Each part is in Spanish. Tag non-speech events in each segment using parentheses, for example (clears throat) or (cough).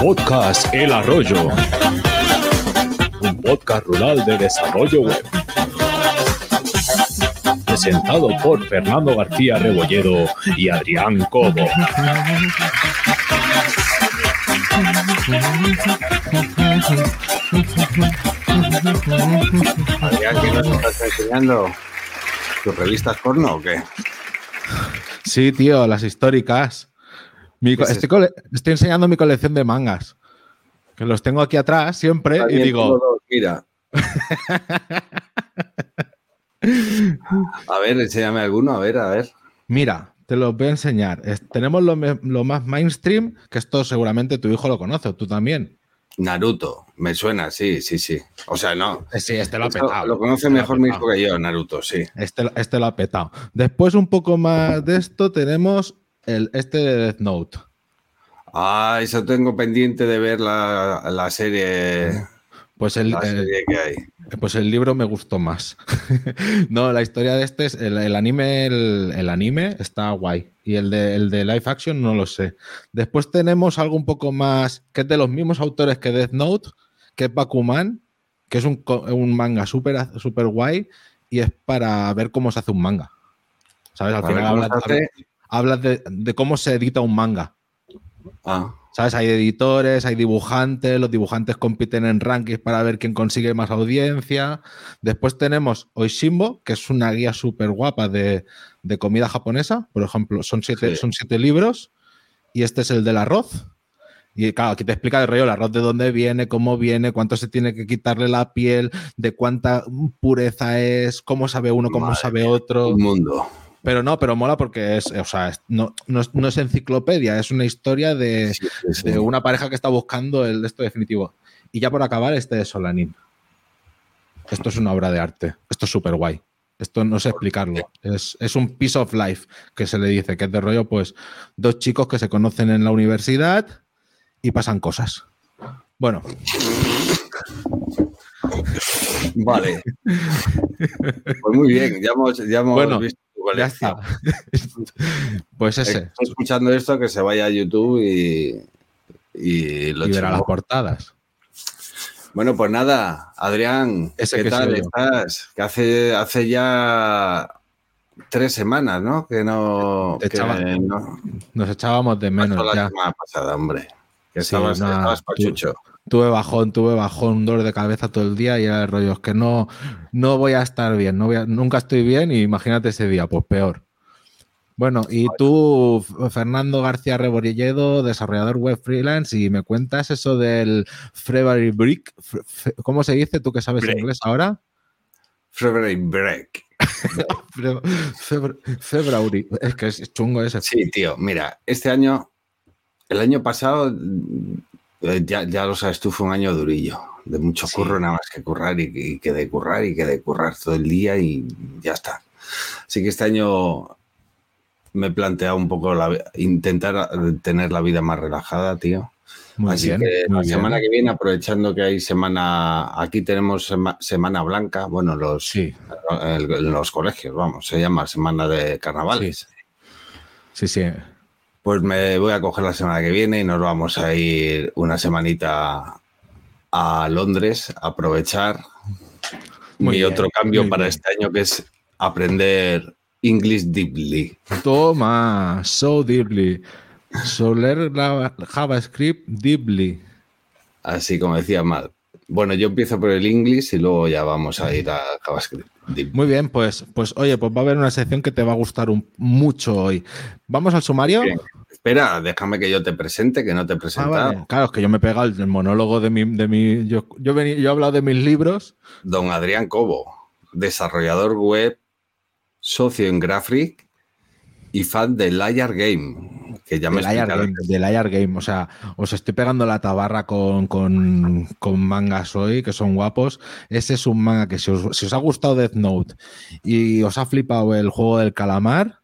Podcast El Arroyo. Un podcast rural de desarrollo web. Presentado por Fernando García Rebolledo y Adrián Cobo. Adrián, ¿qué nos estás enseñando? ¿Tus revistas porno o qué? Sí, tío, las históricas. Mi co- ¿Qué es estoy, enseñando mi colección de mangas. Que los tengo aquí atrás siempre y digo, todo, Mira. (laughs) A ver, enséñame alguno, a ver, a ver. mira, te los voy a enseñar. Es- tenemos lo, más mainstream, que esto seguramente tu hijo lo conoce, o tú también. Naruto, me suena, sí, sí, sí. O sea, no. Sí, este lo ha petado. lo conoce Este mejor mi hijo que yo, Naruto, sí. Este, este lo ha petado. Después, un poco más de esto, tenemos el, este de Death Note. Ah, eso tengo pendiente de ver la, la serie, Pues el, que hay. Pues el libro me gustó más. (laughs) no, la historia de este es el, el anime, el, el anime está guay. Y el de, el de live action no lo sé. Después tenemos algo un poco más, que es de los mismos autores que Death Note, que es Bakuman, que es un, un manga súper super guay y es para ver cómo se hace un manga. ¿Sabes? Al final hablas de, de cómo se edita un manga. Ah, ¿Sabes? Hay editores, hay dibujantes, los dibujantes compiten en rankings para ver quién consigue más audiencia. Después tenemos Oishimbo, que es una guía súper guapa de, de comida japonesa. Por ejemplo, son siete, Sí. son siete libros y este es el del arroz. Y claro, aquí te explica el rollo, el arroz de dónde viene, cómo viene, cuánto se tiene que quitarle la piel, de cuánta pureza es, cómo sabe uno, cómo Madre sabe otro. un mundo. Pero no, pero mola porque es, o sea, no, no es, no es enciclopedia, es una historia de, Sí, sí, sí. de una pareja que está buscando el de esto definitivo. Y ya por acabar, este de Solanin. Esto es una obra de arte. Esto es súper guay. Esto no sé explicarlo. Es, es un piece of life que se le dice, que es de rollo, pues, dos chicos que se conocen en la universidad y pasan cosas. Bueno, Vale. (laughs) Pues muy bien, ya hemos, ya hemos Bueno, visto ya está. (laughs) pues ese. esté escuchando esto, que se vaya a YouTube y, y lo Y verá las portadas. Bueno, pues nada, Adrián, Ese ¿qué que tal estás? Que hace, hace ya tres semanas, ¿no? Que no. Que no Nos echábamos de menos la ya. semana pasada, hombre. Que Sí, estabas, estabas tú- pachucho. Tuve bajón, tuve bajón, un dolor de cabeza todo el día y era el rollo, es que no, no voy a estar bien, no voy a- nunca estoy bien y imagínate ese día, pues peor. Bueno, y tú, Fernando García Rebolledo, desarrollador web freelance, y me cuentas eso del February Break, ¿cómo se dice? ¿Tú que sabes Break. inglés ahora? February Break. (laughs) Fe- Febr- February, es que es chungo ese. Sí, tío, mira, este año, el año pasado, ya, ya lo sabes tú, fue un año durillo, de mucho Sí. curro, nada más que currar y, y que de currar y que de currar todo el día y ya está. Así que este año me he planteado un poco la, intentar eh, tener la vida más relajada, tío. Muy Así bien, que muy la bien. semana que viene, aprovechando que hay semana, aquí tenemos sema- semana blanca, bueno, los, Sí, el- los colegios, vamos, se llama semana de carnavales. sí, sí. Pues me voy a coger la semana que viene y nos vamos a ir una semanita a Londres a aprovechar Muy mi bien, otro cambio para bien. este año que es aprender English deeply. Toma, so deeply. So la- JavaScript deeply. Así como decía Mal. Bueno, yo empiezo por el English y luego ya vamos a ir a JavaScript. Muy bien, pues, pues oye, pues va a haber una sección que te va a gustar un- mucho hoy. ¿Vamos al sumario? Bien. Espera, déjame que yo te presente, que no te he Ah, vale. Claro, es que yo me he pegado el, monólogo de mi. De mi yo, yo, vení- yo he hablado de mis libros. Don Adrián Cobo, desarrollador web, socio en Graphic y fan de Liar Game, que ya me Del IR explicarás. Game, del IR Game. O sea, os estoy pegando la tabarra con, con, con mangas hoy, que son guapos. Ese es un manga que si os, si os ha gustado Death Note y os ha flipado el juego del calamar,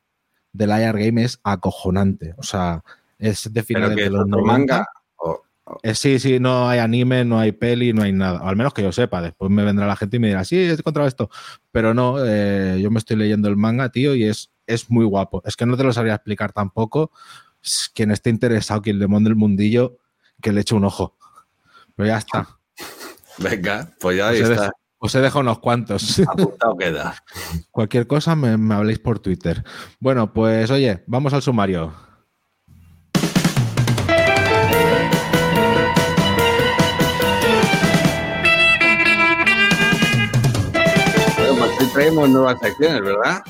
del IR Game es acojonante. O sea, es de finales de es los otro 90. manga. o- Eh, sí, sí, no hay anime, no hay peli, no hay nada. Al menos que yo sepa. Después me vendrá la gente y me dirá, sí, he encontrado esto. Pero no, eh, yo me estoy leyendo el manga, tío, y es, es muy guapo. Es que no te lo sabría explicar tampoco. Quien esté interesado, quien le mande el mundillo, que le eche un ojo. Pero ya está. (laughs) Venga, pues ya ahí está. os he dejado unos cuantos. Apuntado (laughs) queda. Cualquier cosa me, me habléis por Twitter. Bueno, pues oye, vamos al sumario. Bueno, pues hoy traemos nuevas secciones, ¿verdad?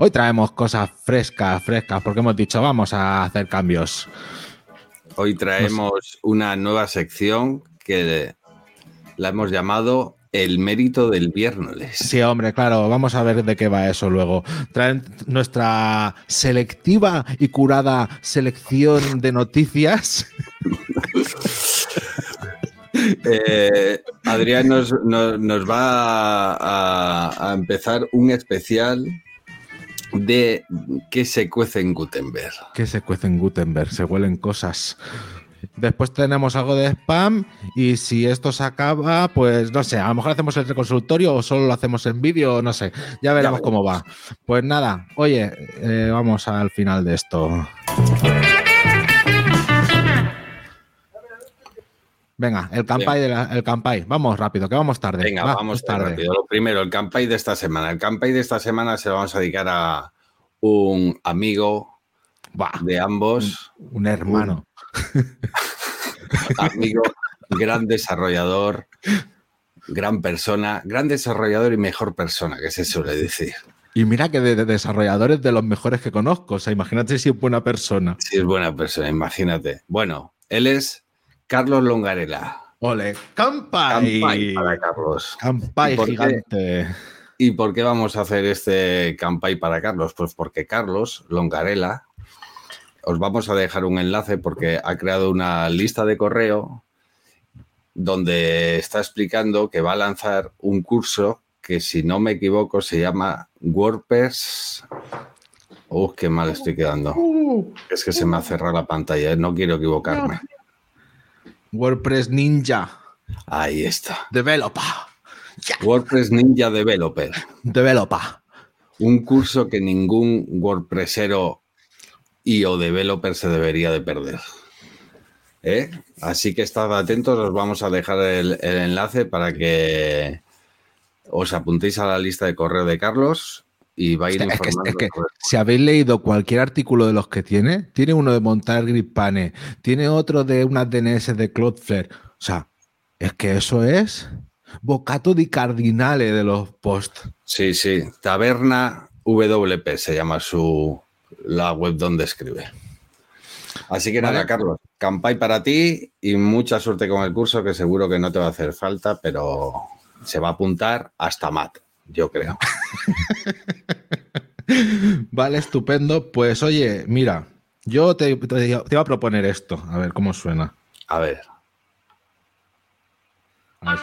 Hoy traemos cosas frescas, frescas, porque hemos dicho vamos a hacer cambios. Hoy traemos una nueva sección que la hemos llamado El mérito del viernes. Sí, hombre, claro, vamos a ver de qué va eso luego. Traen nuestra selectiva y curada selección de noticias. (laughs) Eh, Adrián nos, nos- nos va a, a empezar un especial de qué se cuece en Gutenberg. que se cuece en Gutenberg, se huelen cosas. Después tenemos algo de spam y si esto se acaba, pues no sé, a lo mejor hacemos el reconsultorio o solo lo hacemos en vídeo, no sé, ya veremos Ya cómo va. Pues nada, oye, eh, vamos al final de esto. Venga, el campai, de la- el campai, vamos rápido, que vamos tarde. Venga, Va, vamos tarde. rápido. Lo primero, el campai de esta semana. El campai de esta semana se lo vamos a dedicar a un amigo de ambos, un hermano. amigo, gran desarrollador, gran persona, gran desarrollador y mejor persona, que se suele decir. Y mira que de, de desarrolladores de los mejores que conozco, o sea, imagínate si es buena persona. Si es buena persona, imagínate. Bueno, él es Carlos Longarela. Ole, campai. Campai para Carlos. Campai ¿Y por qué? gigante. ¿Y por qué vamos a hacer este campai para Carlos? Pues porque Carlos Longarela, os vamos a dejar un enlace porque ha creado una lista de correo donde está explicando que va a lanzar un curso que, si no me equivoco, se llama WordPress. Uf, qué mal estoy quedando. Es que se me ha cerrado la pantalla, no quiero equivocarme. WordPress Ninja. Ahí está. Developer. WordPress Ninja Developer. Developer. un curso que ningún WordPressero y o developer se debería de perder. ¿Eh? Así que estad atentos, os vamos a dejar el, el enlace para que os apuntéis a la lista de correo de Carlos y va a ir es que- informando. es que- Si habéis leído cualquier artículo de los que tiene, tiene uno de montar Gripane, tiene otro de unas DNS de Cloudflare. O sea, es que eso es bocato di cardinale de los posts. Sí, sí, Taberna WP se llama su la web donde escribe. Así que nada. Carlos, campai para ti y mucha suerte con el curso que seguro que no te va a hacer falta, pero se va a apuntar hasta Matt, yo creo. (laughs) Vale, estupendo. Pues oye, mira, yo te, te- te iba a proponer esto, a ver cómo suena. A ver, A ver.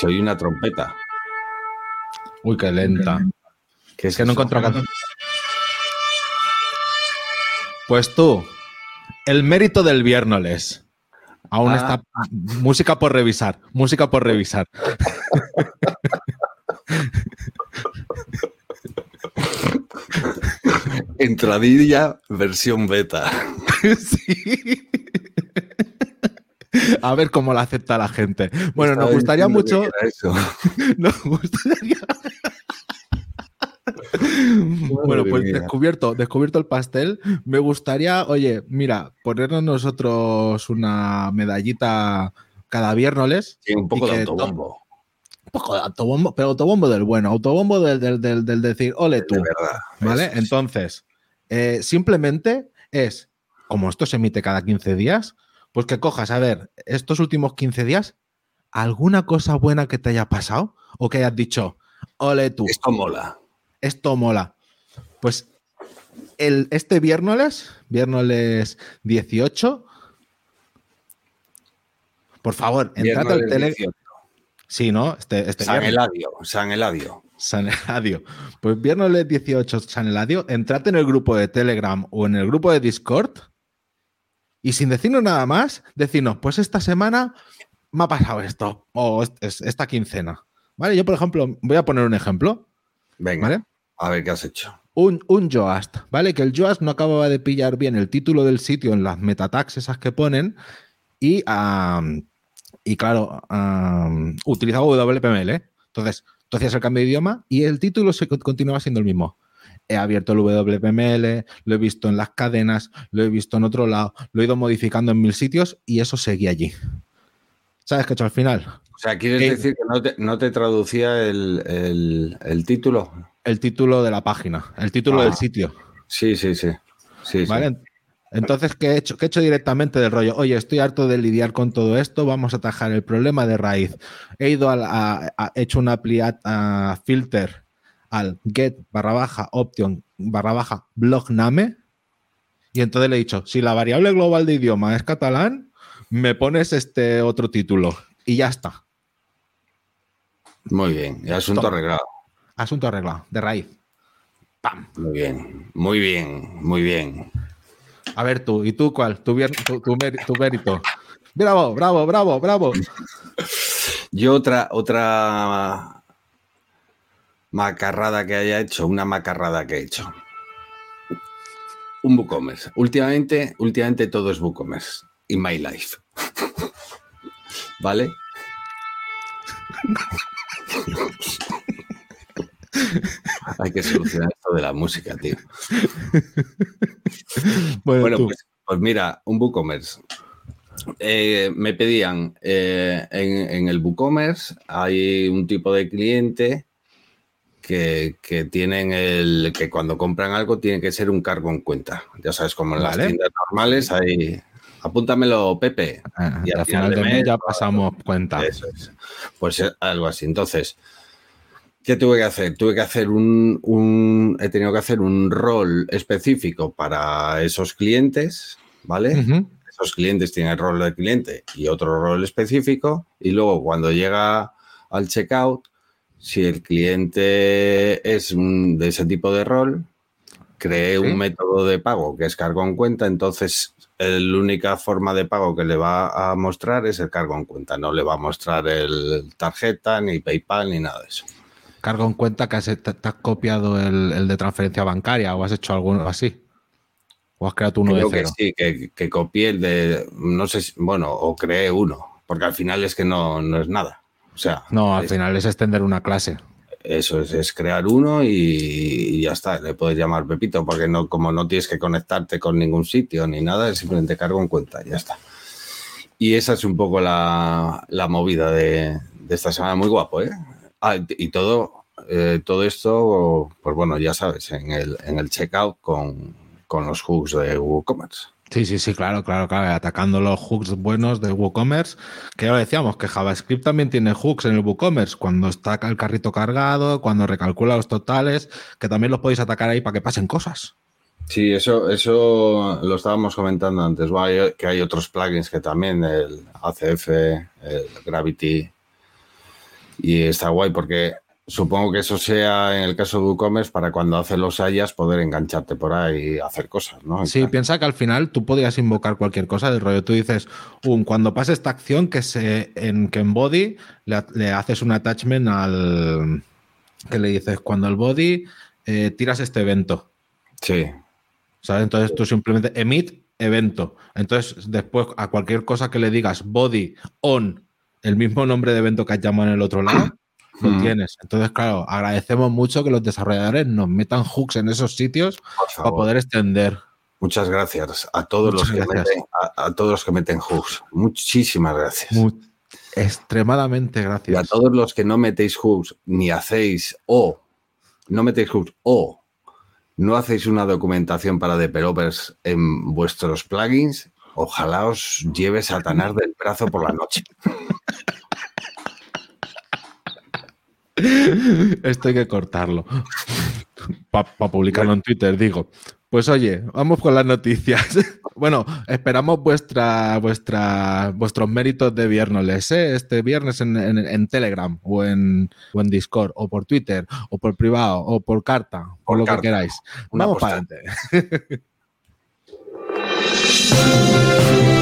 soy una trompeta. Uy, qué lenta. ¿Qué Es que no encuentro acá. Pues tú, el mérito del viernes. Aún Ah. está música por revisar, música por revisar. Entradilla versión beta. (laughs) Sí. A ver cómo la acepta la gente. Bueno, nos gustaría mucho. eso. (laughs) Nos gustaría. Bueno, pues descubierto, descubierto el pastel. Me gustaría, oye, mira, ponernos nosotros una medallita cada viernes. Sí, un poco de autobombo, Un poco de autobombo, pero autobombo del bueno, autobombo del, del, del- del decir, ole tú. de verdad. ¿Vale? Eso. Entonces, eh, simplemente es, como esto se emite cada 15 días, pues que cojas, a ver, estos últimos 15 días, ¿alguna cosa buena que te haya pasado? O que hayas dicho, ole tú, Esto mola. Esto mola. Pues el, este viernes, viernes 18, por favor, entrad al Viernes tele. 18. Sí, ¿no? Este, este San viernes. Eladio, San Eladio. San Eladio. Pues viernes 18 San Eladio, entrad en el grupo de Telegram o en el grupo de Discord y sin decirnos nada más, decirnos, pues esta semana me ha pasado esto o esta quincena. ¿Vale? Yo, por ejemplo, voy a poner un ejemplo. Venga, a ver qué has hecho. Un, un Joast, ¿vale? Que el Joast no acababa de pillar bien el título del sitio en las metatags esas que ponen y, y claro, utilizaba WPML. Entonces, tú hacías el cambio de idioma y el título se continuaba siendo el mismo. He abierto el WPML, lo he visto en las cadenas, lo he visto en otro lado, lo he ido modificando en mil sitios y eso seguía allí. ¿Sabes qué he hecho al final? O sea, ¿quieres decir que no te, traducía el, título? El título de la página, el título del ah. sitio. Sí, sí, sí. sí, Entonces, ¿qué he, hecho? ¿qué he hecho directamente del rollo? Oye, estoy harto de lidiar con todo esto, vamos a atajar el problema de raíz. He ido a, hecho una a filter al get barra baja option barra baja blog name y entonces le he dicho, si la variable global de idioma es catalán, me pones este otro título y ya está. Muy bien, asunto arreglado. Asunto arreglado, de raíz. ¡Pam! Muy bien, muy bien, muy bien. A ver tú, ¿y tú cuál? Tu, tu, mérito. Bravo, bravo, bravo, bravo. Yo otra, otra macarrada que haya hecho, una macarrada que he hecho. Un WooCommerce. Últimamente, últimamente todo es WooCommerce. In my life. (laughs) ¿Vale? (laughs) Hay que solucionar esto de la música, tío. Bueno, pues, pues, mira, un WooCommerce. Eh, me pedían eh, en, en, el WooCommerce hay un tipo de cliente que, tienen el que cuando compran algo tiene que ser un cargo en cuenta. Ya sabes, como en las tiendas normales hay. Apúntamelo, Pepe. Ah, y al final, de mes ya pasamos cuenta. Pues eh, algo así. Entonces, ¿qué tuve que hacer? Tuve que hacer un, he tenido que hacer un rol específico para esos clientes, ¿vale? Esos clientes tienen el rol de cliente y otro rol específico. Y luego cuando llega al checkout, si el cliente es de ese tipo de rol, cree un método de pago que es cargo en cuenta, entonces la única forma de pago que le va a mostrar es el cargo en cuenta, no le va a mostrar el tarjeta, ni PayPal, ni nada de eso. Cargo en cuenta que has, te, has copiado el, de transferencia bancaria o has hecho algo así. ¿O has creado uno de cero? Que sí, que, que copié el de, no sé, bueno, o creé uno, porque al final es que no, no es nada sea, no, al final es extender una clase. Eso es, es crear uno y, ya está. Le puedes llamar Pepito, porque no, como no tienes que conectarte con ningún sitio ni nada, simplemente cargo en cuenta, ya está. Y esa es un poco la, movida de, esta semana, muy guapo, ¿eh? Ah, y todo, eh, todo esto, pues bueno, ya sabes, en el, en el checkout con, con los hooks de WooCommerce. Sí, sí, sí, claro, claro, claro. Atacando los hooks buenos de WooCommerce, que ya lo decíamos, que JavaScript también tiene hooks en el WooCommerce, cuando está el carrito cargado, cuando recalcula los totales, que también los podéis atacar ahí para que pasen cosas. Sí, eso, eso lo estábamos comentando antes, que hay otros plugins que también, el ACF, el Gravity, y está guay porque Supongo que eso sea en el caso de WooCommerce para cuando haces los hayas poder engancharte por ahí y hacer cosas, ¿no? Sí, piensa que al final tú podías invocar cualquier cosa del rollo. Tú dices, un, cuando pase esta acción que se en que en body le, haces un attachment al que le dices cuando el body eh, tiras este evento. Sí. ¿Sabes? Entonces tú simplemente emit evento. Entonces después a cualquier cosa que le digas body on el mismo nombre de evento que has llamado en el otro lado (clears throat) lo mm. tienes. Entonces, claro, agradecemos mucho que los desarrolladores nos metan hooks en esos sitios para poder extender. Muchas gracias a todos, los que, meten, a, todos los que meten hooks. Muchísimas gracias. extremadamente gracias. Y a todos los que no metéis hooks ni hacéis o no metéis hooks o no hacéis una documentación para developers en vuestros plugins, ojalá os lleve Satanás del brazo por la noche. (laughs) Esto hay que cortarlo. Para publicarlo en Twitter, digo. Pues oye, vamos con las noticias. (laughs) Bueno, esperamos vuestra, vuestra, vuestros méritos de viernes, ¿eh? este viernes en, Telegram o en, o en Discord o por Twitter o por privado o por carta, por, lo que queráis. vamos para adelante. (laughs)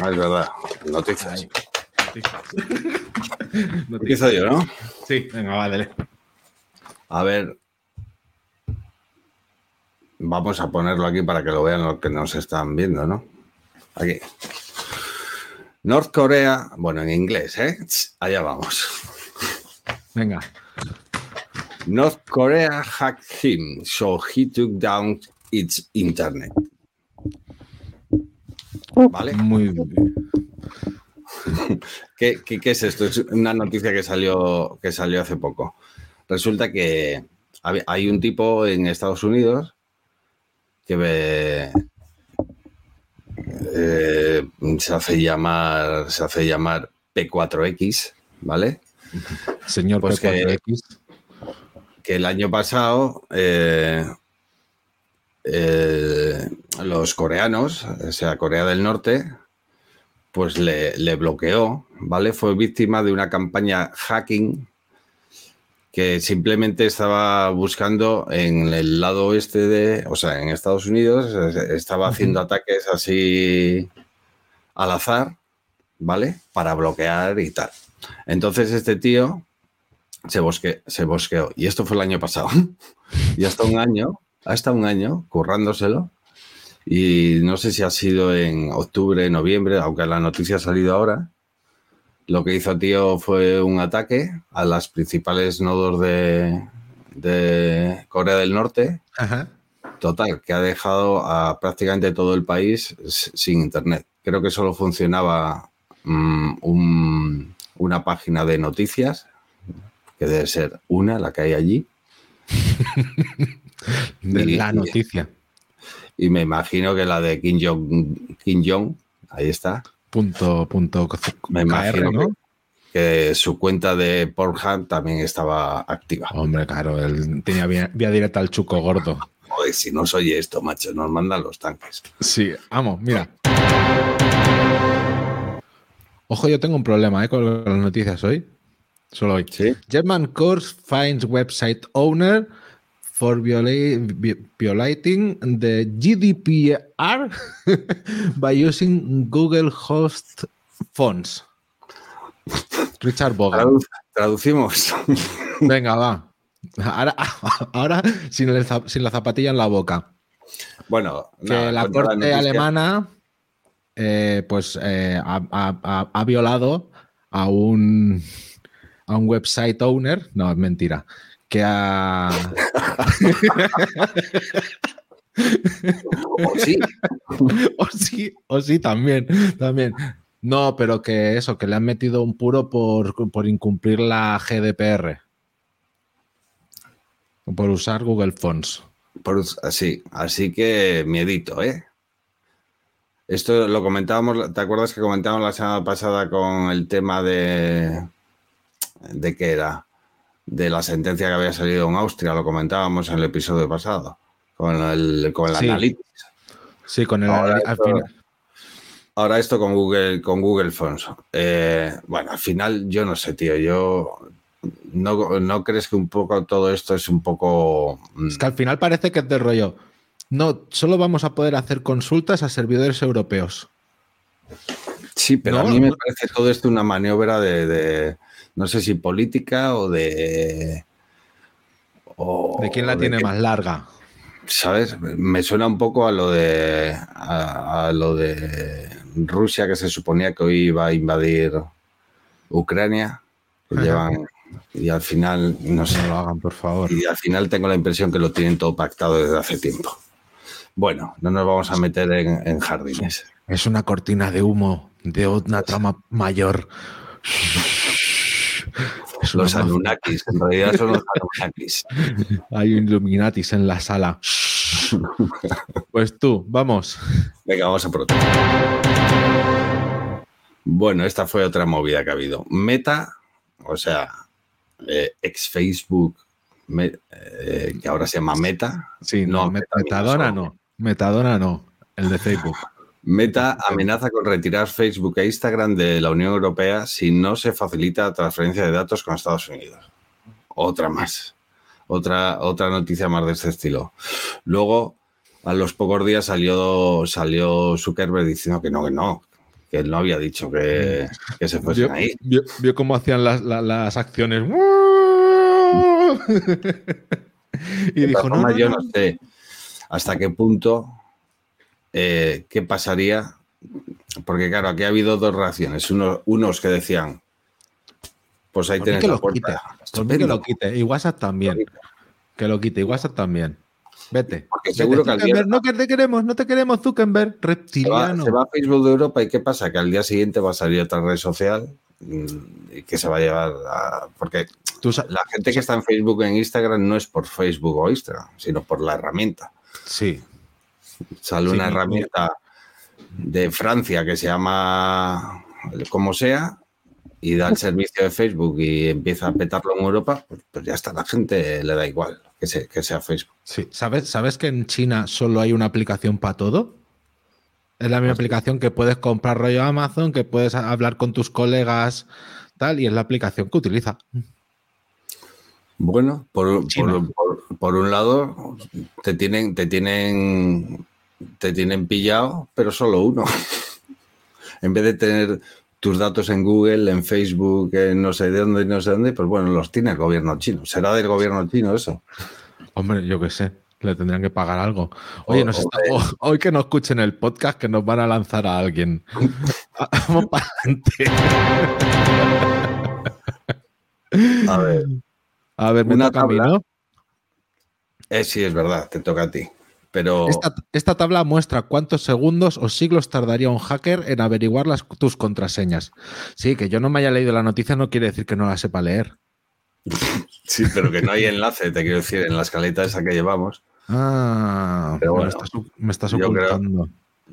Ah, es verdad. Noticias. Empiezo yo, ¿no? Sí, venga, vale. A ver. Vamos a ponerlo aquí para que lo vean los que nos están viendo, ¿no? Aquí. North Korea, bueno, en inglés, ¿eh? Allá vamos. Venga. North Korea hacked him, so he took down its internet. ¿Vale? Muy bien. (laughs) ¿Qué, es esto? Es una noticia que salió, que salió hace poco. Resulta que hay un tipo en Estados Unidos que ve, eh, se hace llamar se hace llamar P4X, ¿vale? Señor pues P4X. Que, el año pasado eh, eh, los coreanos, o sea, Corea del Norte, pues le, bloqueó, ¿vale? Fue víctima de una campaña hacking que simplemente estaba buscando en el lado oeste de, o sea, en Estados Unidos, estaba haciendo ataques así al azar, ¿vale? Para bloquear y tal. Entonces este tío se, bosque, se bosqueó. Y esto fue el año pasado. (laughs) y hasta un año hasta un año currándoselo. Y no sé si ha sido en octubre, noviembre, aunque la noticia ha salido ahora. Lo que hizo tío fue un ataque a las principales nodos de, de Corea del Norte. Total, que ha dejado a prácticamente todo el país sin internet. Creo que solo funcionaba mm, una página de noticias, que debe ser una, la que hay allí. (laughs) de la noticia. Y, me imagino que la de Kim Jong, Kim Jong ahí está. Punto, punto. Me imagino que, su cuenta de Pornhub también estaba activa. Hombre, claro, él tenía vía, directa al chuco gordo. Joder, si no soy esto, macho, nos mandan los tanques. Sí, vamos, mira. Ojo, yo tengo un problema ¿eh? con las noticias hoy. Solo hoy. ¿Sí? German Course finds website owner for violating the GDPR (laughs) by using Google Host Fonts. Richard Bogan. traducimos. (laughs) Venga, va. Ahora, (laughs) sin, la zapatilla en la boca. Bueno, que la corte alemana eh, pues eh, ha, violado a un, a un website owner. No, es mentira que ha... (laughs) o sí. (laughs) o sí, o sí, también, también. No, pero que eso, que le han metido un puro por, incumplir la GDPR. Por usar Google Fonts. Por, sí, así que miedito, ¿eh? Esto lo comentábamos, ¿te acuerdas que comentábamos la semana pasada con el tema de. ¿De qué era? De la sentencia que había salido en Austria, lo comentábamos en el episodio pasado, con el, con el sí. Sí, con el ahora esto, ahora esto con Google, con Google Fonts. Eh, bueno, al final, yo no sé, tío. Yo no, no crees que un poco todo esto es un poco. Mm? Es que al final parece que es del rollo. No, solo vamos a poder hacer consultas a servidores europeos. Sí, pero a mí me parece todo esto una maniobra de no sé si política o de... ¿De quién la tiene más larga? ¿Sabes? Me suena un poco a lo de a, lo de Rusia que se suponía que hoy iba a invadir Ucrania. y al final no sé. No lo hagan, por favor. Y al final tengo la impresión que lo tienen todo pactado desde hace tiempo. Bueno, no nos vamos a meter en, en jardines. Es una cortina de humo de una trama mayor. Los Anunnakis, en realidad son los Anunnakis. Hay un Illuminatis en la sala. Pues tú, vamos. Venga, vamos a proteger. Bueno, esta fue otra movida que ha habido. Meta, o sea, eh, ex Facebook, me- eh, que ahora se llama Meta. Sí, no, No, Met- Metadona no. Metadona no. El de Facebook. Meta amenaza con retirar Facebook e Instagram de la Unión Europea si no se facilita la transferencia de datos con Estados Unidos. Otra más. Otra, otra noticia más de este estilo. Luego, a los pocos días salió, salió Zuckerberg diciendo que no, que no, que él no había dicho que, que se fuesen Vio, ahí. vio- vio cómo hacían las, la- las acciones. (laughs) y De dijo, no, no, yo no sé hasta qué punto, eh, qué pasaría, porque claro, aquí ha habido dos reacciones. Uno- unos que decían, pues ahí tienes que la lo puerta. quite. Que lo quite. Y WhatsApp también. Que lo quite. Y WhatsApp también. Vete. Porque Vete, seguro que al día- no que te queremos, no te queremos, Zuckerberg, Se va, reptiliano. se va a Facebook de Europa y qué pasa? Que al día siguiente va a salir otra red social mm, y que se va a llevar a... Porque Tú la gente que está en Facebook en Instagram no es por Facebook o Instagram, sino por la herramienta. Sí. Sale Sí, una herramienta de Francia que se llama como sea y da el (laughs) servicio de Facebook y empieza a petarlo en Europa, pues, pues ya está, la gente le da igual que, se- que sea Facebook. Sí. ¿Sabes, ¿Sabes que en China solo hay una aplicación para todo? Es la misma aplicación que puedes comprar rollo Amazon, que puedes hablar con tus colegas, tal, y es la aplicación que utiliza. Bueno, por, por- por- por un lado, te tienen, te tienen, te tienen pillado, pero solo uno. (laughs) en vez de tener tus datos en Google, en Facebook, en no sé de dónde, no sé dónde, pues bueno, los tiene el gobierno chino. ¿Será del gobierno chino eso? Hombre, yo qué sé, le tendrían que pagar algo. Oye, nos está- hoy que no escuchen el podcast, que nos van a lanzar a alguien. (laughs) (laughs) Vamos para adelante. A ver, A ver, me Una toca a mí, tabla. ¿no? eh, sí, es verdad, te toca a ti. Pero Esta, esta tabla muestra cuántos segundos o siglos tardaría un hacker en averiguar las, tus contraseñas. Sí, que yo no me haya leído la noticia no quiere decir que no la sepa leer. (laughs) sí, pero que no hay enlace, te quiero decir, en la escaleta esa que llevamos. Ah, Pero me, estás, me estás yo creo- ocultando.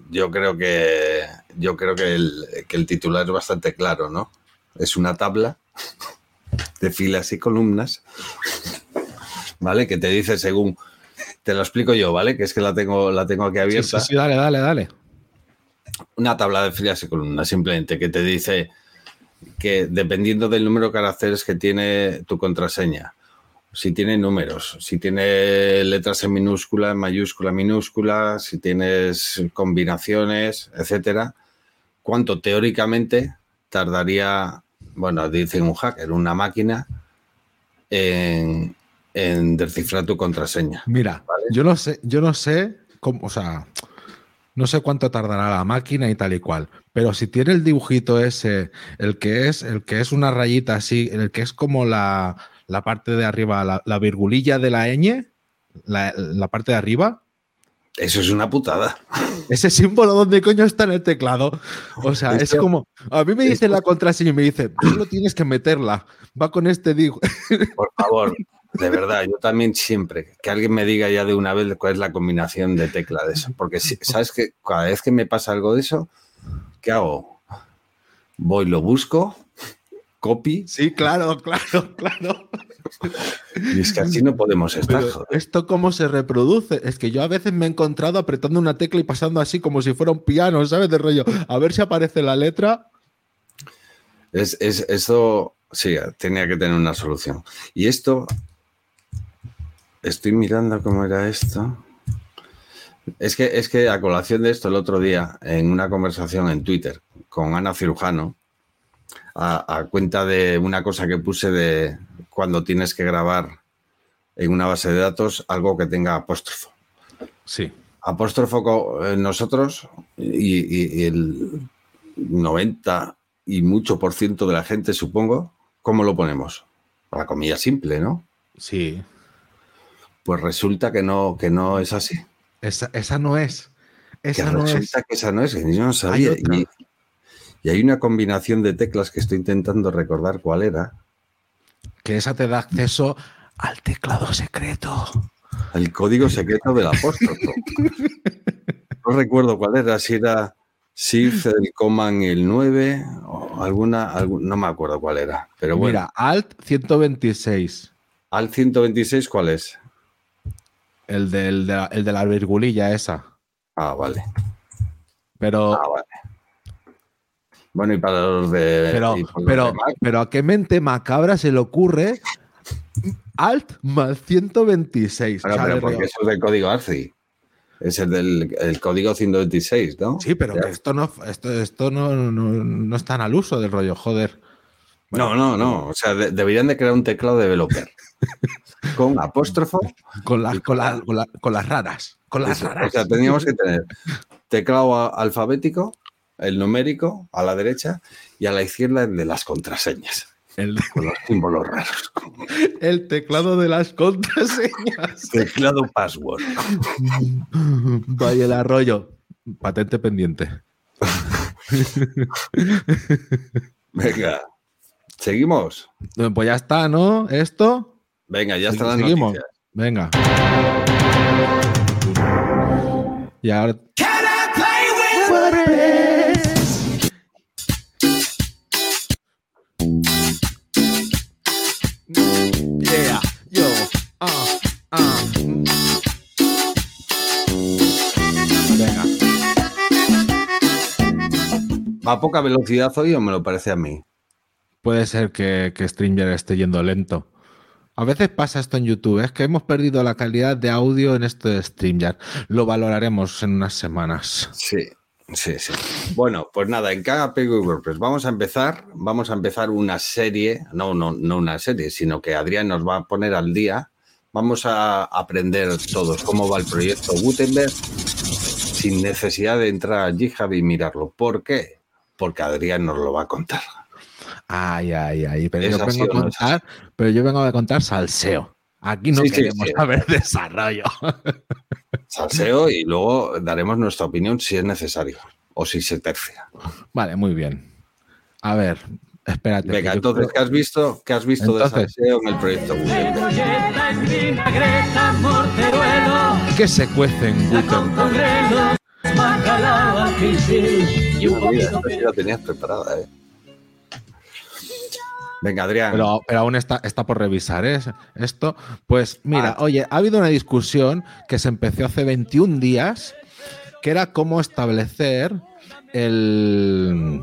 Yo creo que yo creo que el, que el titular es bastante claro, ¿no? Es una tabla (laughs) de filas y columnas, (laughs) ¿vale? Que te dice según. Te lo explico yo, ¿vale? Que es que la tengo, la tengo aquí abierta. sí, sí, dale, dale, dale. Una tabla de filas y columnas, simplemente, que te dice que dependiendo del número de caracteres que tiene tu contraseña, si tiene números, si tiene letras en minúscula, en mayúscula, minúscula, si tienes combinaciones, etcétera, cuánto teóricamente tardaría, bueno, dice un hacker, una máquina, en, en descifrar tu contraseña. Mira, Vale. yo no sé, yo no sé cómo, o sea, no sé cuánto tardará la máquina y tal y cual, pero si tiene el dibujito ese, el que es, el que es una rayita así, el que es como la, la parte de arriba, la, la virgulilla de la ñ, la, la parte de arriba, Eso es una putada. (laughs) ese símbolo donde coño está en el teclado. O sea, es como, a mí me dicen la contraseña y me dice, solo tienes que meterla, va con este digo. Por favor, (laughs) de verdad, yo también siempre, que alguien me diga ya de una vez cuál es la combinación de tecla de eso. Porque sabes que cada vez que me pasa algo de eso, ¿qué hago? Voy, lo busco, copy, Sí, claro, claro, claro. y es que así no podemos estar. Pero. ¿Esto cómo se reproduce? Es que yo a veces me he encontrado apretando una tecla y pasando así como si fuera un piano, ¿sabes? De rollo. A ver si aparece la letra. Es, es, esto, sí, tenía que tener una solución. Y esto, estoy mirando cómo era esto. Es que, es que a colación de esto, el otro día, en una conversación en Twitter con Ana Cirujano, a, a cuenta de una cosa que puse de cuando tienes que grabar en una base de datos algo que tenga apóstrofo. Sí. Apóstrofo eh, nosotros y, y- y el 90 y mucho por ciento de la gente, supongo, ¿cómo lo ponemos? A la comilla simple, ¿no? Sí. Pues resulta que no, que no es así. Esa, esa no es. Que Esa no resulta es. que esa no es, que yo no sabía. Y, y hay una combinación de teclas que estoy intentando recordar cuál era. Que esa te da acceso al teclado secreto. El código secreto del apóstrofo. No recuerdo cuál era, si era Shift, el Command el 9, o alguna, algún- no me acuerdo cuál era, pero bueno. Mira, Alt 126. ¿Al 126 cuál es? El, del- de, la- el de la virgulilla esa. Ah, vale. Pero, Ah, vale. Bueno, y para los de. pero, los pero, de pero a qué mente macabra se le ocurre Alt más 126. bueno, pero porque eso es del código ARCI. Es el del el código 126, ¿no? Sí, pero que esto no, esto, esto no, no, no es tan al uso del rollo, joder. No, no, no. O sea, de- deberían de crear un teclado developer. (laughs) con apóstrofo. Con las, con, la- con la- con las raras. Con las Eso, raras. O sea, teníamos que tener teclado alfabético, el numérico a la derecha y a la izquierda el de las contraseñas, El, con los símbolos raros. el teclado de las contraseñas. Teclado password. Vaya el arroyo. Patente pendiente. Venga, seguimos. Pues ya está, ¿no? Esto. Venga, ya Seguimos. noticias. Venga. Y ahora. Yeah, yo, ah, ah. Venga. ¿Va a poca velocidad hoy o me lo parece a mí? Puede ser que, que Stringer esté yendo lento. A veces pasa esto en YouTube, es que hemos perdido la calidad de audio en esto de. Lo valoraremos en unas semanas. Sí, sí, sí. Bueno, pues nada, en cada Pego y WordPress vamos a empezar, vamos a empezar una serie, no, no, no una serie, sino que Adrián nos va a poner al día. Vamos a aprender todos cómo va el proyecto Gutenberg sin necesidad de entrar a GitHub y mirarlo. ¿Por qué? Porque Adrián nos lo va a contar. Ay, ay, ay. Pero ¿Es yo vengo a no contar, pero yo vengo a contar salseo. Aquí no Sí, queremos sí. (laughs) saber desarrollo. Salseo y luego daremos nuestra opinión si es necesario o si se tercia. Vale, muy bien. A ver, espérate. Venga, que entonces, creo- ¿qué has visto? ¿Qué has visto de salseo en el proyecto Gutenberg? ¿Qué se cuece en Gutenberg? la tenías preparada, ¿eh? Venga, Adrián. Pero, pero aún está, está por revisar ¿eh? esto. Pues mira, Ah. oye, ha habido una discusión que se empezó hace 21 días, que era cómo establecer el,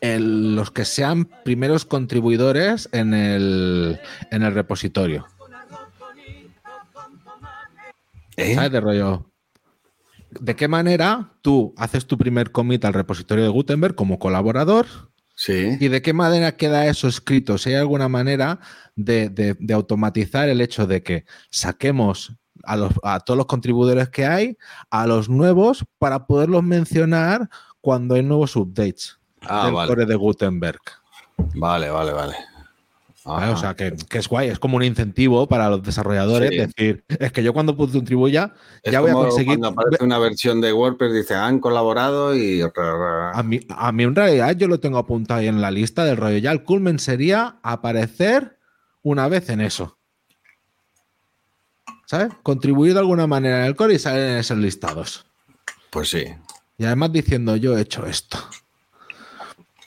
el- los que sean primeros contribuidores en el, en el repositorio. ¿Eh? ¿Sabes? De rollo. ¿De qué manera tú haces tu primer commit al repositorio de Gutenberg como colaborador? Sí. ¿Y de qué manera queda eso escrito? Si hay alguna manera de, de- de automatizar el hecho de que saquemos a, los- a todos los contribuidores que hay, a los nuevos, para poderlos mencionar cuando hay nuevos updates Ah, del vale. core de Gutenberg. Vale, vale, vale. Ajá. O sea, que, que es guay, es como un incentivo para los desarrolladores Sí. decir, es que yo cuando contribuya Es ya voy a conseguir... Cuando aparece una versión de WordPress, dice, han colaborado y. A mí, a mí en realidad yo lo tengo apuntado ahí en la lista del rollo. Ya el culmen sería aparecer una vez en eso. ¿Sabes? Contribuir de alguna manera en el core y salir en esos listados. Pues sí. Y además diciendo yo he hecho esto.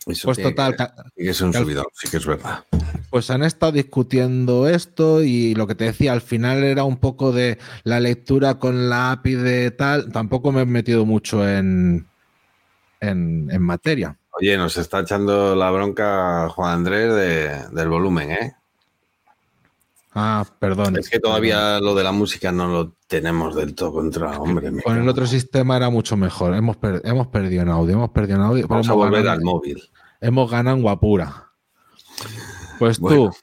Eso Pues total, que- que es un subidón, sí que es verdad. pues han estado discutiendo esto y lo que te decía, al final era un poco de la lectura con la API de tal. Tampoco me he metido mucho en, en, en materia. Oye, nos está echando la bronca Juan Andrés de- del volumen, ¿eh? Ah, perdón. Es que todavía lo de la música no lo tenemos del todo controlado, hombre. Con el otro sistema era mucho mejor. Hemos, per- hemos perdido en audio, hemos perdido en audio. Vamos a volver al móvil. Hemos ganado en guapura. Pues Bueno. tú,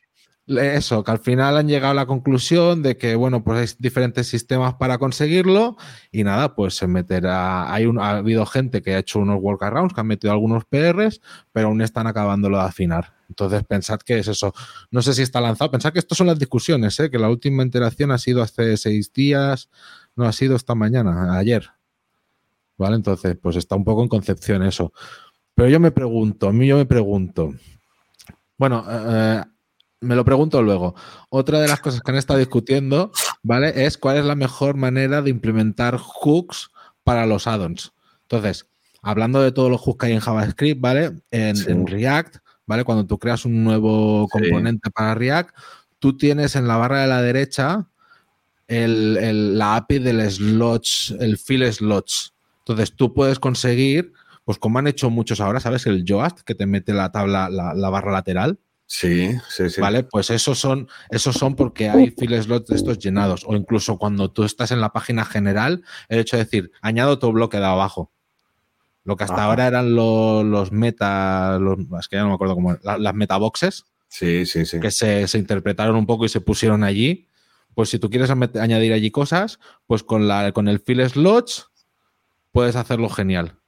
eso, que al final han llegado a la conclusión de que, bueno, pues hay diferentes sistemas para conseguirlo y nada, pues se meterá. Hay un, ha habido gente que ha hecho unos workarounds, que han metido algunos PRs, pero aún están acabándolo de afinar. Entonces, pensad que es eso. No sé si está lanzado. Pensad que estas son las discusiones, ¿eh? que la última interacción ha sido hace seis días, no ha sido esta mañana, ayer. ¿Vale? Entonces, pues está un poco en concepción eso. Pero yo me pregunto, a mí yo me pregunto. Bueno, eh, me lo pregunto luego. Otra de las cosas que han estado discutiendo, ¿vale? Es cuál es la mejor manera de implementar hooks para los add-ons. Entonces, hablando de todos los hooks que hay en JavaScript, ¿vale? En, Sí. en React, ¿vale? Cuando tú creas un nuevo Sí. componente para React, tú tienes en la barra de la derecha el- el- la API del slots, el fill slots. Entonces tú puedes conseguir, pues como han hecho muchos ahora, ¿sabes? El Yoast, que te mete la tabla, la, la barra lateral, Sí, sí, sí. ¿vale? Pues esos son, esos son porque hay fill slots de estos llenados. O incluso cuando tú estás en la página general, el hecho de decir, añado otro bloque de abajo. Lo que hasta Ajá. ahora eran los, los meta, los, es que ya no me acuerdo cómo, la- las metaboxes, Sí, sí, sí. que se, se interpretaron un poco y se pusieron allí. Pues si tú quieres añadir allí cosas, pues con, la, con el fill slots puedes hacerlo genial.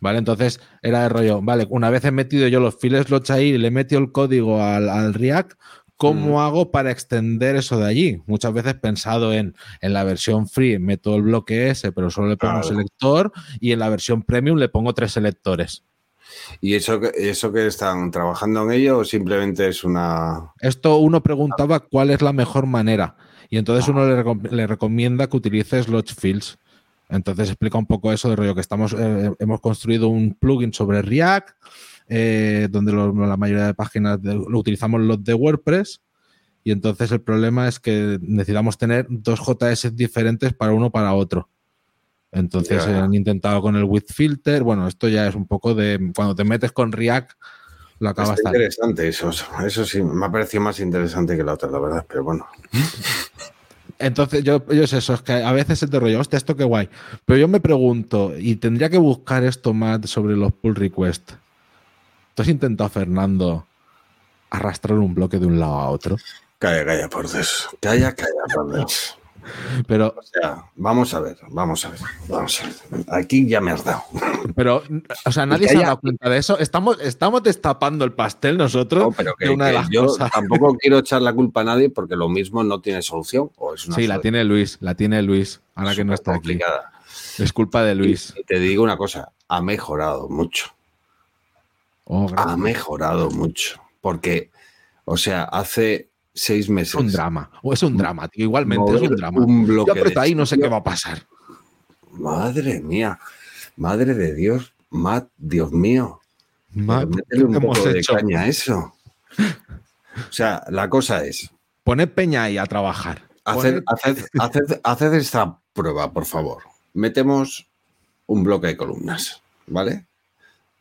¿Vale? Entonces era de rollo, vale, una vez he metido yo los fill slots ahí y le he metido el código al, al React, ¿cómo Mm. hago para extender eso de allí? Muchas veces pensado en, en la versión free, meto el bloque S, pero solo le pongo un selector, y en la versión premium le pongo tres selectores. ¿Y eso, que- eso que están trabajando en ello o simplemente es una... Esto uno preguntaba cuál es la mejor manera. Y entonces uno le, recom- le recomienda que utilice Slot Fields. Entonces explica un poco eso de rollo que estamos, eh, hemos construido un plugin sobre React, eh, donde lo- la mayoría de páginas de- lo utilizamos los de WordPress. Y entonces el problema es que necesitamos tener dos JS diferentes para uno para otro. Entonces han intentado con el with filter. Bueno, esto ya es un poco de cuando te metes con React, lo acabas Está interesante eso. Eso sí, me ha parecido más interesante que la otra, la verdad. Pero bueno. (laughs) Entonces, yo, yo es eso, es que a veces se te rollo, hostia, esto qué guay. Pero yo me pregunto, y tendría que buscar esto más sobre los pull requests. ¿Tú has intentado, Fernando, arrastrar un bloque de un lado a otro? Calla, calla, por Dios. Calla, calla, por Dios. Pero, O sea, vamos a ver, vamos a ver, vamos a ver. Aquí ya me has dado. pero, o sea, nadie se ha haya- dado cuenta de eso. Estamos, estamos destapando el pastel nosotros No, pero que, de una de las yo cosas. tampoco quiero echar la culpa a nadie porque lo mismo no tiene solución. O es una Sí, la tiene Luis, la tiene Luis, ahora que no está aquí. complicada. Es culpa de Luis. Y te digo una cosa, ha mejorado mucho. Oh, Ha mejorado mucho. Porque, o sea, hace seis es meses. un drama. O es un drama, tío. Igualmente es un drama. Un bloque Yo de ahí, no sé qué va a pasar. Madre mía, madre de Dios, Matt, Dios mío. Ma- pero métele un ¿qué hemos poco de hecho? caña a eso. O sea, la cosa es, Poned peña ahí a trabajar. haced, haced- haced- haced esta prueba, por favor. Metemos un bloque de columnas, ¿vale?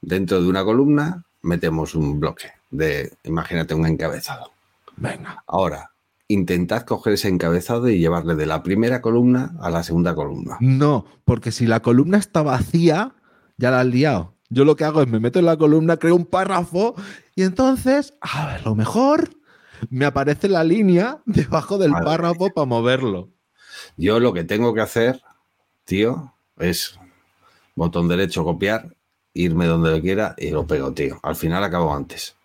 Dentro de una columna metemos un bloque de, imagínate, un encabezado. Venga. Ahora, intentad coger ese encabezado y llevarle de la primera columna a la segunda columna. No, porque si la columna está vacía, ya la has liado. Yo lo que hago es me meto en la columna, creo un párrafo y entonces, a ver, lo mejor me aparece la línea (laughs) debajo del Madre párrafo para moverlo. Yo lo que tengo que hacer, tío, es botón derecho, copiar, irme donde lo quiera y lo pego, tío. Al final acabo antes.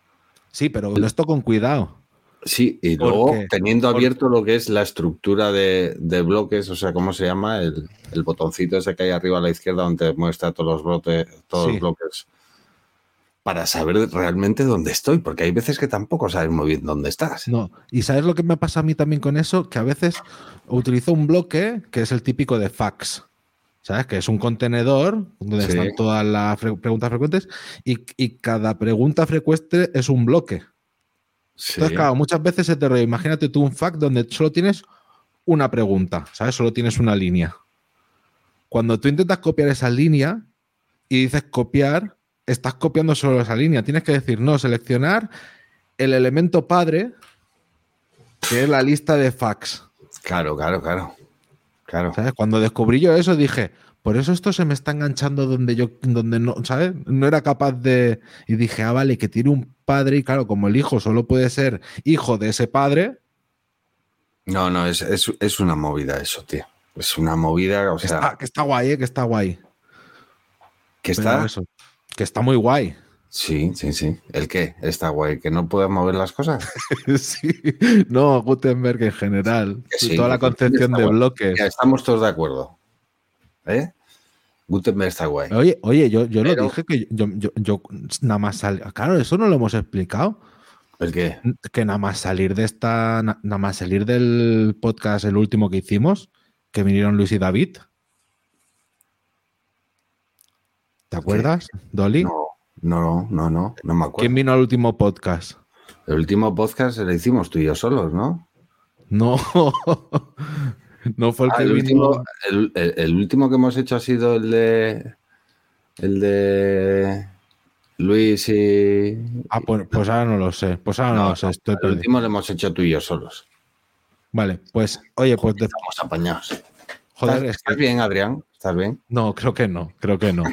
Sí, pero esto con cuidado. Sí, y ¿Por luego teniendo abierto lo que es la estructura de, de bloques, o sea, ¿cómo se llama? El, el botoncito ese que hay arriba a la izquierda donde muestra todos los bloques, todos Sí. los bloques. Para saber realmente dónde estoy, porque hay veces que tampoco sabes muy bien dónde estás. No. ¿Y sabes lo que me pasa a mí también con eso? Que a veces utilizo un bloque que es el típico de fax. ¿Sabes? Que es un contenedor donde Sí. están todas las fre- preguntas frecuentes y, y cada pregunta frecuente es un bloque. Sí. Entonces, claro, muchas veces se te rollo. Imagínate tú un fact donde solo tienes una pregunta, ¿sabes? Solo tienes una línea. Cuando tú intentas copiar esa línea y dices copiar, estás copiando solo esa línea. Tienes que decir, no, seleccionar el elemento padre, que es la lista de facts. Claro, claro, claro. Claro. ¿Sabes? Cuando descubrí yo eso, dije, por eso esto se me está enganchando donde yo, donde no, ¿sabes? No era capaz de. Y dije, ah, vale, que tiene un padre, y claro, como el hijo solo puede ser hijo de ese padre, No, no, es, es, es una movida eso, tío. Es una movida, o que, sea, está, que está guay, ¿eh? Que está guay. que está. eso, que está muy guay. Sí, sí, sí. ¿El qué? Está guay, que no puedas mover las cosas. (laughs) sí. No, Gutenberg en general. Sí, Toda la concepción de bloques. Ya, estamos todos de acuerdo. ¿Eh? Gutenberg está guay. Oye, oye, yo, yo Pero- lo dije que yo, yo, yo nada más salir. Claro, eso no lo hemos explicado. ¿El qué? que nada más salir de esta, na- nada más salir del podcast, el último que hicimos, que vinieron Luis y David, ¿Te acuerdas, Dolly? No, no, no, no, no me acuerdo. ¿Quién vino al último podcast? El último podcast lo hicimos tú y yo solos, ¿no? No, (laughs) no fue el Ah, que el, vino. último, el- el- el último que hemos hecho ha sido el de. El de. Luis y. Ah, pues, pues ahora no lo sé. Pues ahora no, lo sé. Estoy el perdido. último lo hemos hecho tú y yo solos. Vale, pues, oye, pues de- Estamos apañados. joder, ¿Estás, es estás que. bien, Adrián? ¿Estás bien? No, creo que no, creo que no. (laughs)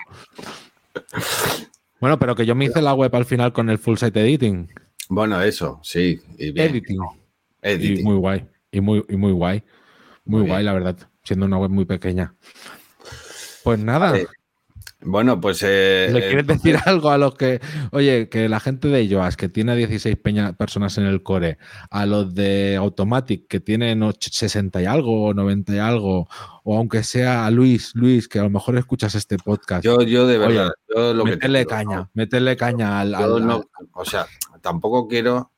Bueno, pero que yo me hice la web al final con el full site editing. Bueno, eso, sí. Y bien. Editing. Editing. Y muy guay. Y muy, y muy guay. Muy, Muy guay, la verdad. Siendo una web muy pequeña. Pues nada. Vale. Bueno, pues. eh, ¿Le eh, quieres decir algo a los que, oye, que la gente de Yoas, que tiene 16 peña- personas en el core, a los de Automatic, que tienen och- 60 y algo, o 90 y algo, o aunque sea a Luis, Luis, que a lo mejor escuchas este podcast, Yo, yo de Oye, verdad. yo lo que te meterle digo, caña, ¿no? meterle caña al... Yo al- no- al- o sea, tampoco quiero,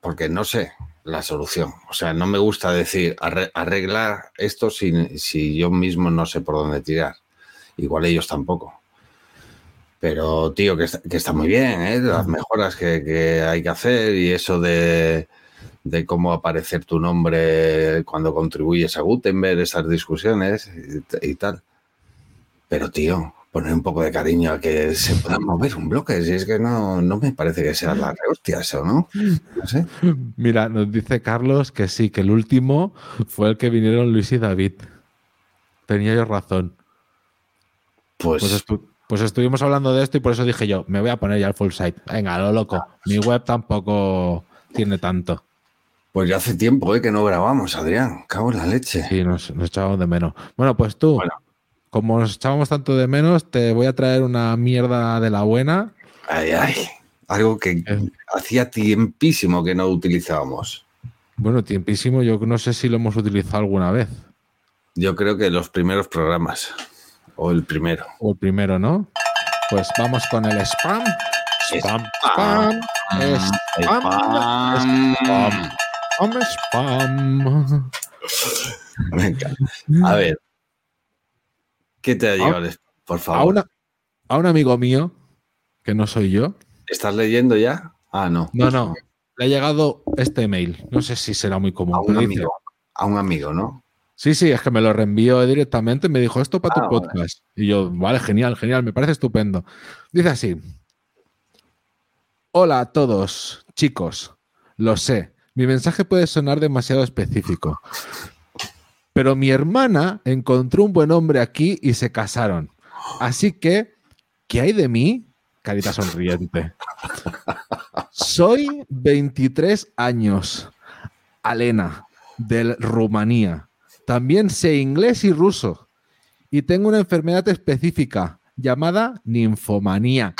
porque no sé la solución. O sea, no me gusta decir arre- arreglar esto si, si yo mismo no sé por dónde tirar. Igual ellos tampoco. Pero, tío, que está, que está muy bien, ¿eh? Las mejoras que, que hay que hacer y eso de, de cómo aparecer tu nombre cuando contribuyes a Gutenberg, esas discusiones y, y tal. Pero, tío, poner un poco de cariño a que se pueda (laughs) mover un bloque. Si es que no, no me parece que sea la hostia eso, ¿no? No sé. Mira, nos dice Carlos que sí, que el último fue el que vinieron Luis y David. Tenía yo razón. Pues, Pues, estu- pues estuvimos hablando de esto y por eso dije yo, me voy a poner ya el full site. Venga, lo loco. Mi web tampoco tiene tanto. pues ya hace tiempo ¿eh? que no grabamos, Adrián. Cago en la leche. Sí, nos, nos echábamos de menos. Bueno, pues tú, Bueno. Como nos echábamos tanto de menos, te voy a traer una mierda de la buena. Ay, ay. Algo que Eh. hacía tiempísimo que no utilizábamos. Bueno, tiempísimo, yo no sé si lo hemos utilizado alguna vez. Yo creo que los primeros programas. O el primero. O el primero, ¿no? Pues vamos con el spam. Spam, spam, spam, spam, spam, spam. Venga. A ver. ¿Qué te ha llegado? Por A, favor. una- a un amigo mío, que no soy yo, ¿Estás leyendo ya? Ah, no. no, no, le ha llegado este mail. No sé si será muy común. A un amigo. A un amigo, ¿no? sí, sí, es que me lo reenvió directamente. Me dijo esto para Ah, tu vale. podcast. Y yo, vale, genial, genial, me parece estupendo. Dice así: Hola a todos, chicos. Lo sé, mi mensaje puede sonar demasiado específico. Pero mi hermana encontró un buen hombre aquí y se casaron. Así que, ¿qué hay de mí? Carita sonriente. Soy 23 años. Alena, de Rumanía. También sé inglés y ruso. Y tengo una enfermedad específica llamada ninfomanía.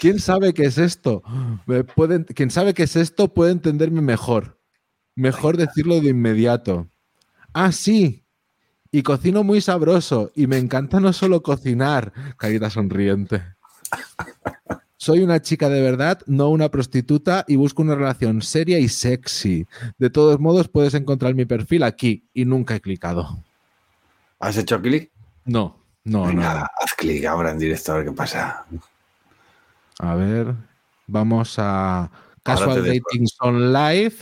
¿Quién sabe qué es esto? Pueden- quien sabe qué es esto puede entenderme mejor. Mejor decirlo de inmediato. Ah, sí. Y cocino muy sabroso. Y me encanta no solo cocinar. Carita sonriente. Soy una chica de verdad, no una prostituta, y busco una relación seria y sexy. De todos modos, puedes encontrar mi perfil aquí. Y nunca he clicado. ¿Has hecho clic? No, no, no. Haz clic ahora en directo a ver qué pasa. A ver, vamos a Casual te dejo. Dating on Live.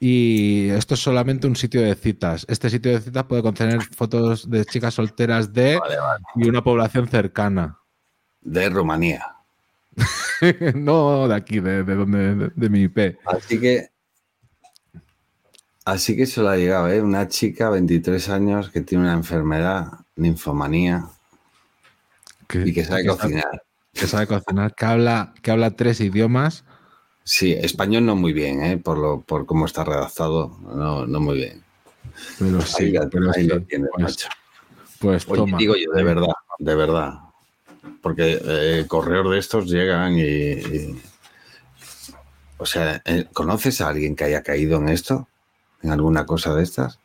Y esto es solamente un sitio de citas. Este sitio de citas puede contener fotos de chicas solteras de Vale, vale. y una población cercana. De Rumanía. (laughs) no de aquí, de, de donde de, de mi IP. Así que. Así que se lo ha llegado, ¿eh? Una chica, 23 años, que tiene una enfermedad, ninfomanía, y que sabe cocinar. Que sabe cocinar, que habla, que habla tres idiomas. Sí, español no muy bien, ¿eh? Por, lo, por cómo está redactado, no, no muy bien. Pero sí, pero ahí sí, lo tienes, pues, macho. pues Oye, toma. digo yo, de verdad, de verdad. Porque eh, correos de estos llegan y, y- O sea, eh, ¿conoces a alguien que haya caído en esto? ¿En alguna cosa de estas?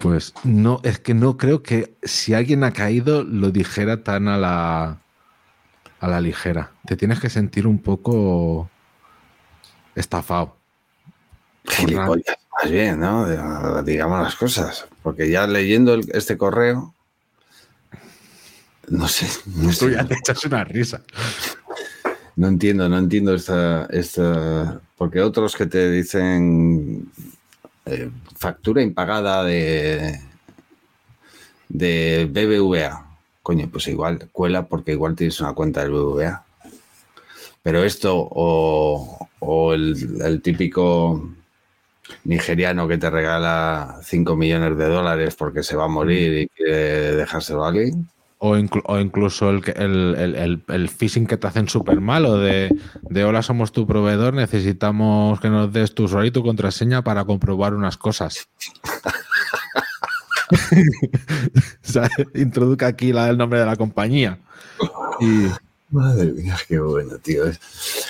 Pues no, es que no creo que si alguien ha caído lo dijera tan a la a la ligera. Te tienes que sentir un poco estafado. Gilipollas, más bien, ¿no? Digamos las cosas. Porque ya leyendo el- este correo, no sé, no, Tú sé, ya te echas una risa. no entiendo, no entiendo esta, esta. Porque otros que te dicen eh, factura impagada de, de BBVA. Coño, pues igual cuela porque igual tienes una cuenta del BBVA. Pero esto o, el, típico nigeriano que te regala 5 millones de dólares porque se va a morir y quiere dejárselo a alguien. O, inclu- o incluso el- el- el phishing que te hacen súper malo de, de hola, somos tu proveedor, necesitamos que nos des tu usuario y tu contraseña para comprobar unas cosas. (laughs) o sea, introduzca aquí la, el nombre de la compañía. Y Madre mía, qué bueno, tío.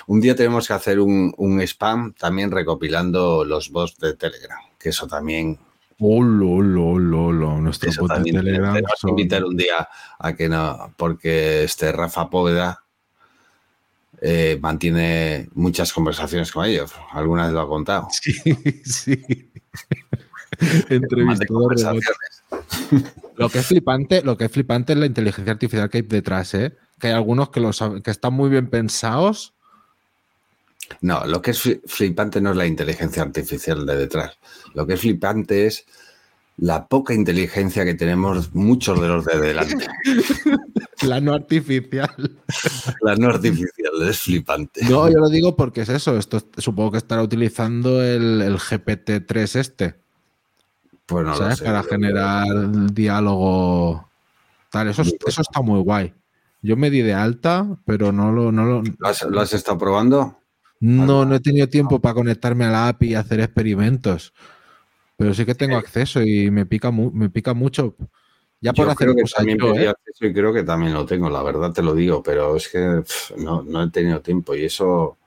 Un día tenemos que hacer un, un spam también recopilando los bots de Telegram, que eso también, Olo, olo, olo, olo, Nuestro eso bot de también Telegram. tenemos que son- invitar un día a que no, porque este Rafa Póveda eh, mantiene muchas conversaciones con ellos. Algunas lo ha contado. (laughs) Sí, sí. (laughs) Entrevistador. Lo que es flipante, lo que es flipante es la inteligencia artificial que hay detrás, ¿eh? Que hay algunos que, los, que están muy bien pensados. No, lo que es fli- flipante no es la inteligencia artificial de detrás. Lo que es flipante es la poca inteligencia que tenemos muchos de los de delante. (laughs) La no artificial. (laughs) La no artificial es flipante. No, yo lo digo porque es eso. Esto es- supongo que estará utilizando el, el GPT-3 este, Pues no lo ¿sabes? sé. Para generar diálogo. Tal, eso, es- eso está muy guay. Yo me di de alta, pero no lo, no lo, ¿Lo has, lo has estado probando? No, no he tenido tiempo para conectarme a la API y hacer experimentos. Pero sí que tengo acceso y me pica, me pica mucho. Ya por Yo hacer creo que también yo, ¿eh? acceso y creo que también lo tengo, la verdad te lo digo, pero es que no, no he tenido tiempo y eso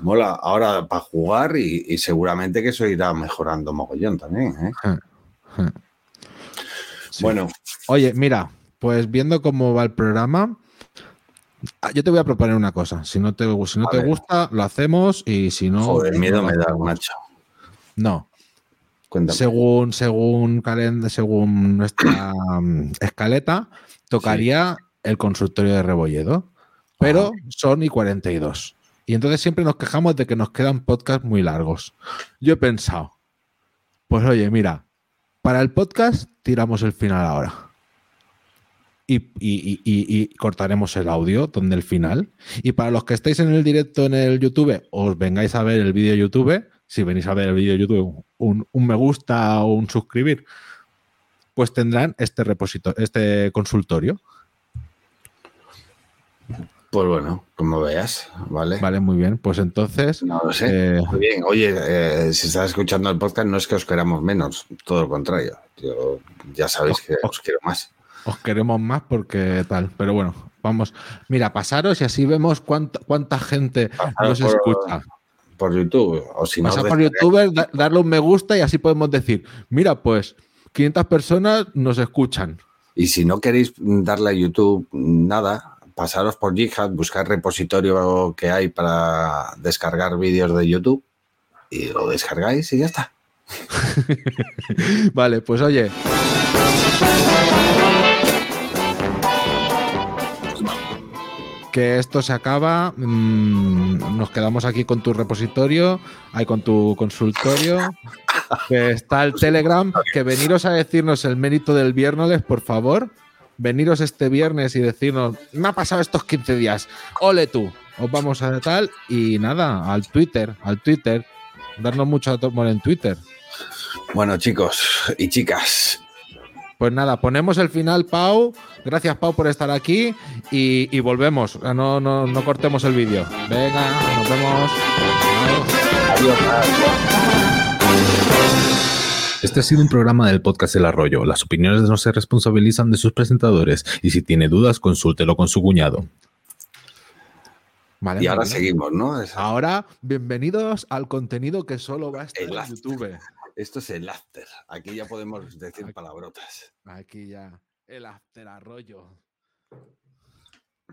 mola ahora para jugar y, y seguramente que eso irá mejorando mogollón también. ¿eh? Sí. Bueno, Oye, mira, pues viendo cómo va el programa, ah, yo te voy a proponer una cosa. Si no te, si no te gusta, lo hacemos y si no. joder, no miedo me da, macho. No, Cuéntame. según, según, calend- según nuestra mm, escaleta, tocaría el consultorio de Rebolledo, pero son y 42. Y entonces siempre nos quejamos de que nos quedan podcasts muy largos. Yo he pensado, pues oye, mira, para el podcast tiramos el final ahora. Y, y- y- y- cortaremos el audio donde el final. Y para los que estáis en el directo en el YouTube, os vengáis a ver el vídeo de YouTube. Si venís a ver el vídeo de YouTube, un, un me gusta o un suscribir, pues tendrán este repositorio, este consultorio. Pues bueno, como veas, ¿vale? Vale, muy bien. Pues entonces, No lo sé. eh, Muy bien, oye, eh, si estás escuchando el podcast, no es que os queramos menos, todo lo contrario. Yo, ya sabéis que os quiero más. os queremos más porque tal. Pero bueno, vamos. Mira, pasaros y así vemos cuánta, cuánta gente nos por- escucha. Por YouTube, o si no, por YouTube, da- darle un me gusta y así podemos decir, mira, pues 500 personas nos escuchan. Y si no queréis darle a YouTube nada, pasaros por GitHub, buscar repositorio que hay para descargar vídeos de YouTube y lo descargáis y ya está. (laughs) Vale, pues oye. Que esto se acaba. mm, nos quedamos aquí con tu repositorio, ahí con tu consultorio. Está el Telegram. Que veniros a decirnos el mérito del viernes, por favor. Veniros este viernes y decirnos, me ha pasado estos 15 días. Ole tú. Os vamos a tal. Y nada, al Twitter, al Twitter. Darnos mucho amor en Twitter. Bueno, chicos y chicas, Pues nada, ponemos el final, Pau. Gracias, Pau, por estar aquí. Y, y volvemos. No, no, no cortemos el vídeo. Venga, nos vemos. Adiós. Este ha sido un programa del podcast El Arroyo. Las opiniones no se responsabilizan de sus presentadores y si tiene dudas, consúltelo con su cuñado. Vale, y ahora bien. seguimos, ¿no? Es- Ahora, bienvenidos al contenido que solo va a estar El en after. YouTube. Esto es el after. Aquí ya podemos decir palabrotas. Aquí ya, el after arroyo.